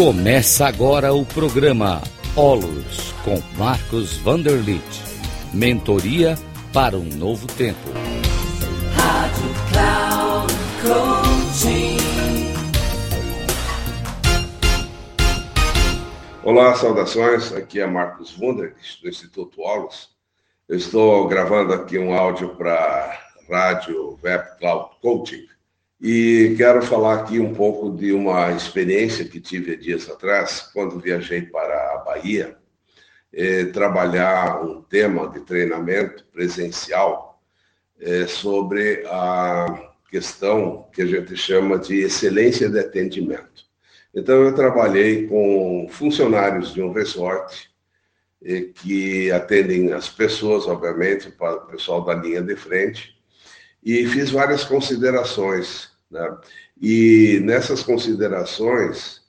Começa agora o programa Olos com Marcos Vanderlit. Mentoria para um novo tempo. Rádio Cloud Coaching. Olá, saudações. Aqui é Marcos Vanderlit do Instituto Olos. Eu estou gravando aqui um áudio para Rádio Web Cloud Coaching e quero falar aqui um pouco de uma experiência que tive há dias atrás, quando viajei para a Bahia, é, trabalhar um tema de treinamento presencial é, sobre a questão que a gente chama de excelência de atendimento. Então, eu trabalhei com funcionários de um resort é, que atendem as pessoas, obviamente, para o pessoal da linha de frente, e fiz várias considerações né? E nessas considerações,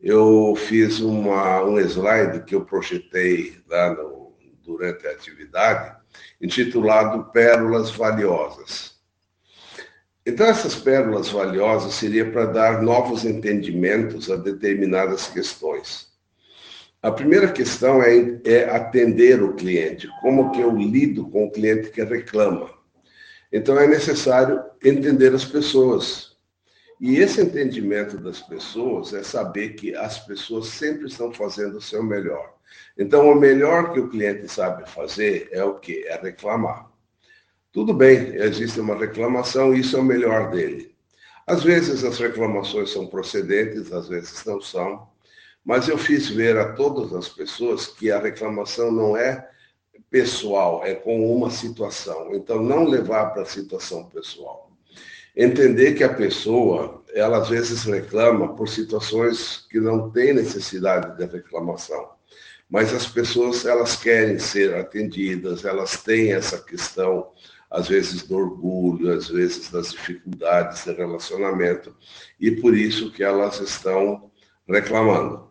eu fiz uma, um slide que eu projetei lá no, durante a atividade, intitulado Pérolas Valiosas. Então, essas pérolas valiosas seria para dar novos entendimentos a determinadas questões. A primeira questão é, é atender o cliente, como que eu lido com o cliente que reclama. Então é necessário entender as pessoas. E esse entendimento das pessoas é saber que as pessoas sempre estão fazendo o seu melhor. Então, o melhor que o cliente sabe fazer é o quê? É reclamar. Tudo bem, existe uma reclamação, isso é o melhor dele. Às vezes as reclamações são procedentes, às vezes não são, mas eu fiz ver a todas as pessoas que a reclamação não é pessoal, é com uma situação. Então, não levar para a situação pessoal. Entender que a pessoa, ela às vezes reclama por situações que não tem necessidade de reclamação. Mas as pessoas, elas querem ser atendidas, elas têm essa questão, às vezes do orgulho, às vezes das dificuldades de relacionamento, e por isso que elas estão reclamando.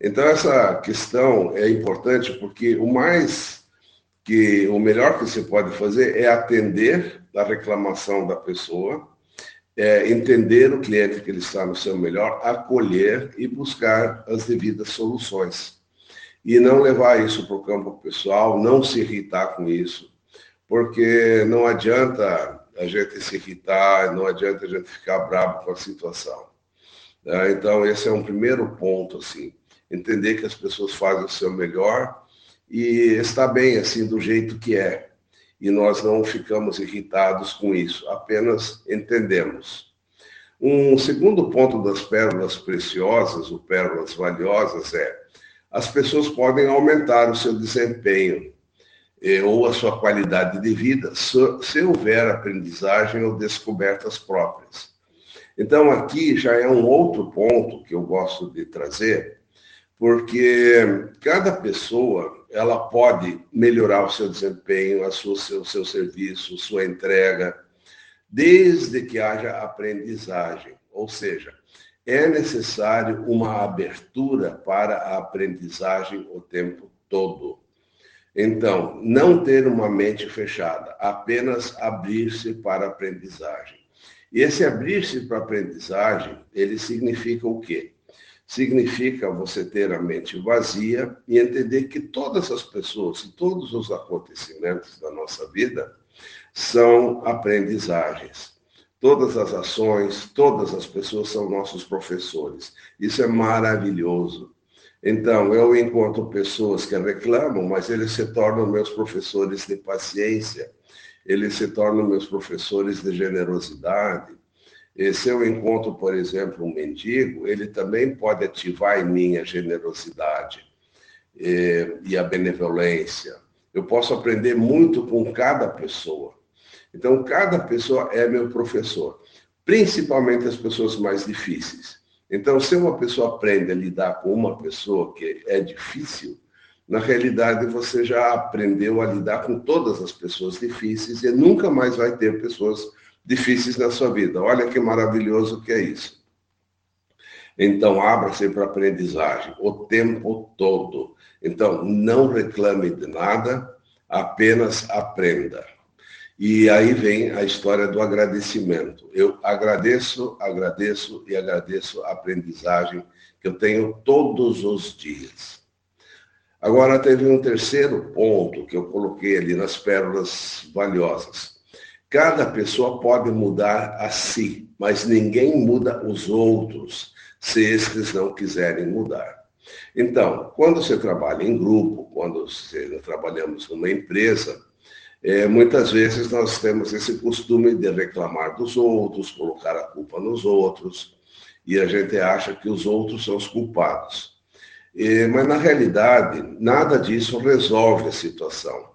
Então, essa questão é importante porque o mais que o melhor que você pode fazer é atender a reclamação da pessoa, é entender o cliente que ele está no seu melhor, acolher e buscar as devidas soluções. E não levar isso para o campo pessoal, não se irritar com isso, porque não adianta a gente se irritar, não adianta a gente ficar bravo com a situação. Né? Então, esse é um primeiro ponto, assim, entender que as pessoas fazem o seu melhor e está bem assim do jeito que é. E nós não ficamos irritados com isso, apenas entendemos. Um segundo ponto das pérolas preciosas, ou pérolas valiosas, é as pessoas podem aumentar o seu desempenho eh, ou a sua qualidade de vida se houver aprendizagem ou descobertas próprias. Então, aqui já é um outro ponto que eu gosto de trazer, porque cada pessoa ela pode melhorar o seu desempenho, a sua, seu, seu serviço, sua entrega, desde que haja aprendizagem. Ou seja, é necessário uma abertura para a aprendizagem o tempo todo. Então, não ter uma mente fechada, apenas abrir-se para a aprendizagem. E esse abrir-se para a aprendizagem, ele significa o quê? Significa você ter a mente vazia e entender que todas as pessoas e todos os acontecimentos da nossa vida são aprendizagens. Todas as ações, todas as pessoas são nossos professores. Isso é maravilhoso. Então, eu encontro pessoas que reclamam, mas eles se tornam meus professores de paciência, eles se tornam meus professores de generosidade, se eu encontro, por exemplo, um mendigo, ele também pode ativar em mim a generosidade e, e a benevolência. Eu posso aprender muito com cada pessoa. Então, cada pessoa é meu professor, principalmente as pessoas mais difíceis. Então, se uma pessoa aprende a lidar com uma pessoa que é difícil, na realidade você já aprendeu a lidar com todas as pessoas difíceis e nunca mais vai ter pessoas difíceis na sua vida. Olha que maravilhoso que é isso. Então, abra-se para aprendizagem o tempo todo. Então, não reclame de nada, apenas aprenda. E aí vem a história do agradecimento. Eu agradeço, agradeço e agradeço a aprendizagem que eu tenho todos os dias. Agora, teve um terceiro ponto que eu coloquei ali nas pérolas valiosas. Cada pessoa pode mudar a si, mas ninguém muda os outros se estes não quiserem mudar. Então, quando você trabalha em grupo, quando você, trabalhamos numa empresa, é, muitas vezes nós temos esse costume de reclamar dos outros, colocar a culpa nos outros, e a gente acha que os outros são os culpados. É, mas, na realidade, nada disso resolve a situação.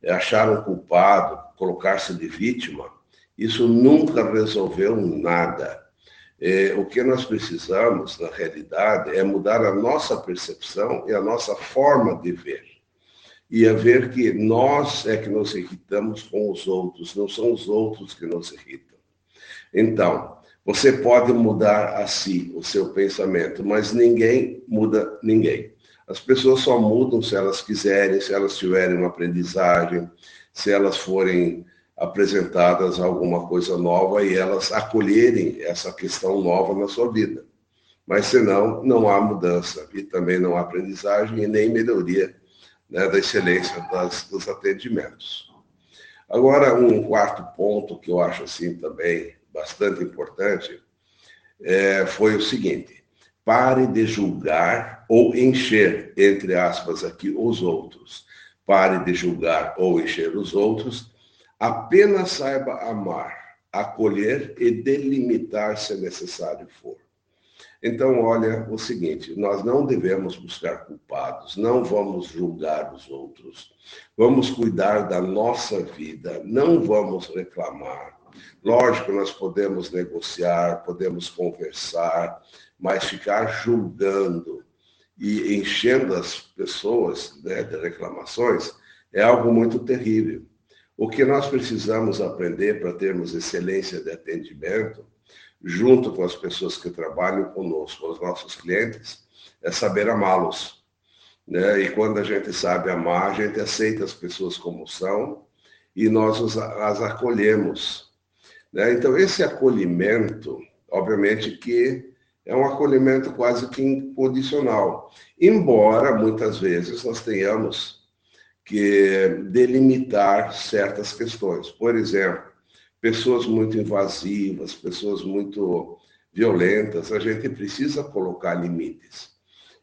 É achar um culpado, colocar-se de vítima, isso nunca resolveu nada. É, o que nós precisamos, na realidade, é mudar a nossa percepção e a nossa forma de ver e a ver que nós é que nos irritamos com os outros, não são os outros que nos irritam. Então, você pode mudar a si, o seu pensamento, mas ninguém muda ninguém. As pessoas só mudam se elas quiserem, se elas tiverem uma aprendizagem, se elas forem apresentadas alguma coisa nova e elas acolherem essa questão nova na sua vida. Mas senão, não há mudança e também não há aprendizagem e nem melhoria né, da excelência das, dos atendimentos. Agora, um quarto ponto que eu acho assim também bastante importante é, foi o seguinte: pare de julgar ou encher, entre aspas, aqui, os outros. Pare de julgar ou encher os outros. Apenas saiba amar, acolher e delimitar se necessário for. Então, olha o seguinte: nós não devemos buscar culpados, não vamos julgar os outros, vamos cuidar da nossa vida, não vamos reclamar. Lógico, nós podemos negociar, podemos conversar, mas ficar julgando e enchendo as pessoas né, de reclamações é algo muito terrível. O que nós precisamos aprender para termos excelência de atendimento junto com as pessoas que trabalham conosco, os nossos clientes, é saber amá-los. Né? E quando a gente sabe amar, a gente aceita as pessoas como são e nós as acolhemos. Né? Então, esse acolhimento, obviamente que é um acolhimento quase que incondicional, embora muitas vezes nós tenhamos que delimitar certas questões. Por exemplo, pessoas muito invasivas, pessoas muito violentas, a gente precisa colocar limites.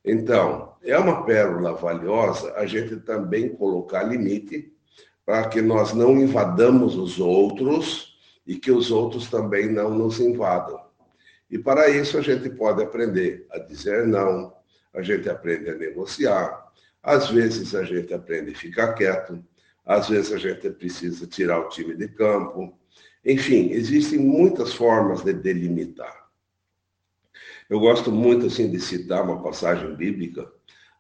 Então, é uma pérola valiosa a gente também colocar limite para que nós não invadamos os outros e que os outros também não nos invadam. E para isso a gente pode aprender a dizer não, a gente aprende a negociar, às vezes a gente aprende a ficar quieto, às vezes a gente precisa tirar o time de campo, enfim, existem muitas formas de delimitar. Eu gosto muito assim de citar uma passagem bíblica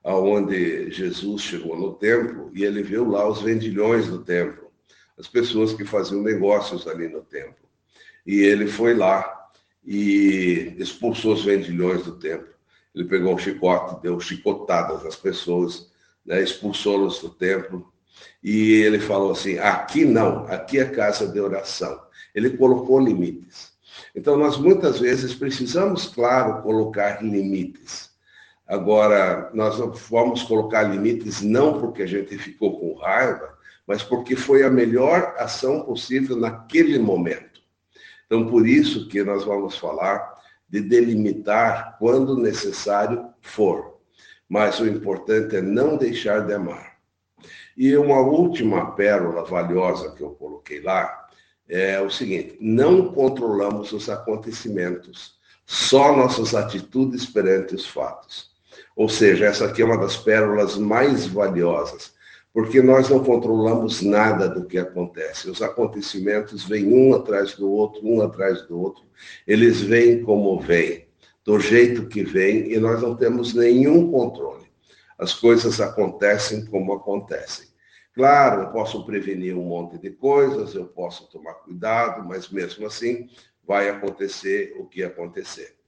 aonde Jesus chegou no templo e ele viu lá os vendilhões do templo, as pessoas que faziam negócios ali no templo. E ele foi lá e expulsou os vendilhões do templo. Ele pegou um chicote, deu chicotadas às pessoas, né, expulsou-los do templo. E ele falou assim: aqui não, aqui é casa de oração. Ele colocou limites. Então, nós muitas vezes precisamos, claro, colocar limites. Agora, nós vamos colocar limites não porque a gente ficou com raiva, mas porque foi a melhor ação possível naquele momento. Então, por isso que nós vamos falar de delimitar quando necessário for. Mas o importante é não deixar de amar. E uma última pérola valiosa que eu coloquei lá é o seguinte: não controlamos os acontecimentos, só nossas atitudes perante os fatos. Ou seja, essa aqui é uma das pérolas mais valiosas, porque nós não controlamos nada do que acontece. Os acontecimentos vêm um atrás do outro, um atrás do outro. Eles vêm como vêm, do jeito que vêm, e nós não temos nenhum controle. As coisas acontecem como acontecem. Claro, eu posso prevenir um monte de coisas, eu posso tomar cuidado, mas mesmo assim vai acontecer o que acontecer.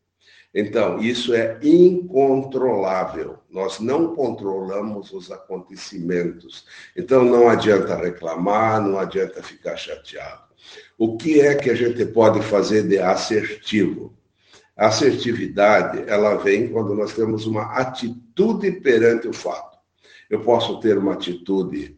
Então, isso é incontrolável. Nós não controlamos os acontecimentos. Então, não adianta reclamar, não adianta ficar chateado. O que é que a gente pode fazer de assertivo? A assertividade, ela vem quando nós temos uma atitude perante o fato. Eu posso ter uma atitude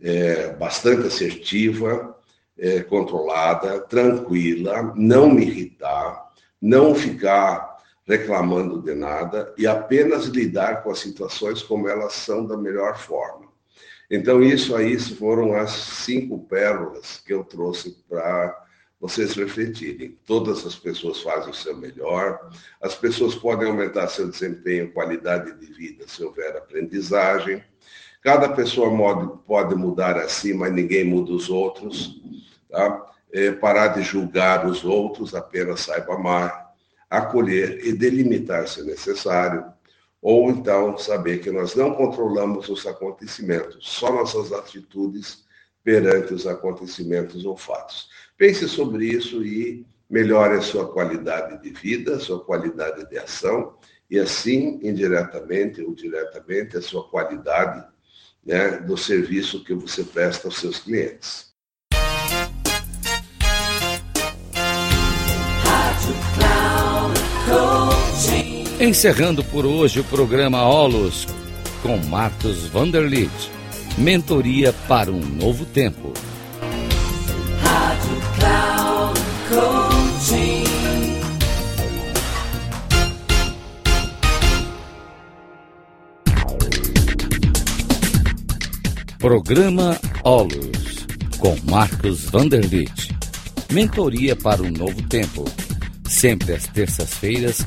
é, bastante assertiva, é, controlada, tranquila, não me irritar, não ficar reclamando de nada e apenas lidar com as situações como elas são da melhor forma. Então, isso aí foram as cinco pérolas que eu trouxe para vocês refletirem. Todas as pessoas fazem o seu melhor, as pessoas podem aumentar seu desempenho, qualidade de vida, se houver aprendizagem. Cada pessoa pode mudar assim, mas ninguém muda os outros. Tá? É, parar de julgar os outros, apenas saiba amar, acolher e delimitar se necessário. Ou então saber que nós não controlamos os acontecimentos, só nossas atitudes perante os acontecimentos ou fatos. Pense sobre isso e melhore a sua qualidade de vida, sua qualidade de ação e assim, indiretamente ou diretamente, a sua qualidade né, do serviço que você presta aos seus clientes. Encerrando por hoje o programa Olos com Marcos Vanderlit. Mentoria para um novo tempo. Rádio Cloud. Programa Olos com Marcos Vanderlit. Mentoria para um novo tempo sempre às terças-feiras,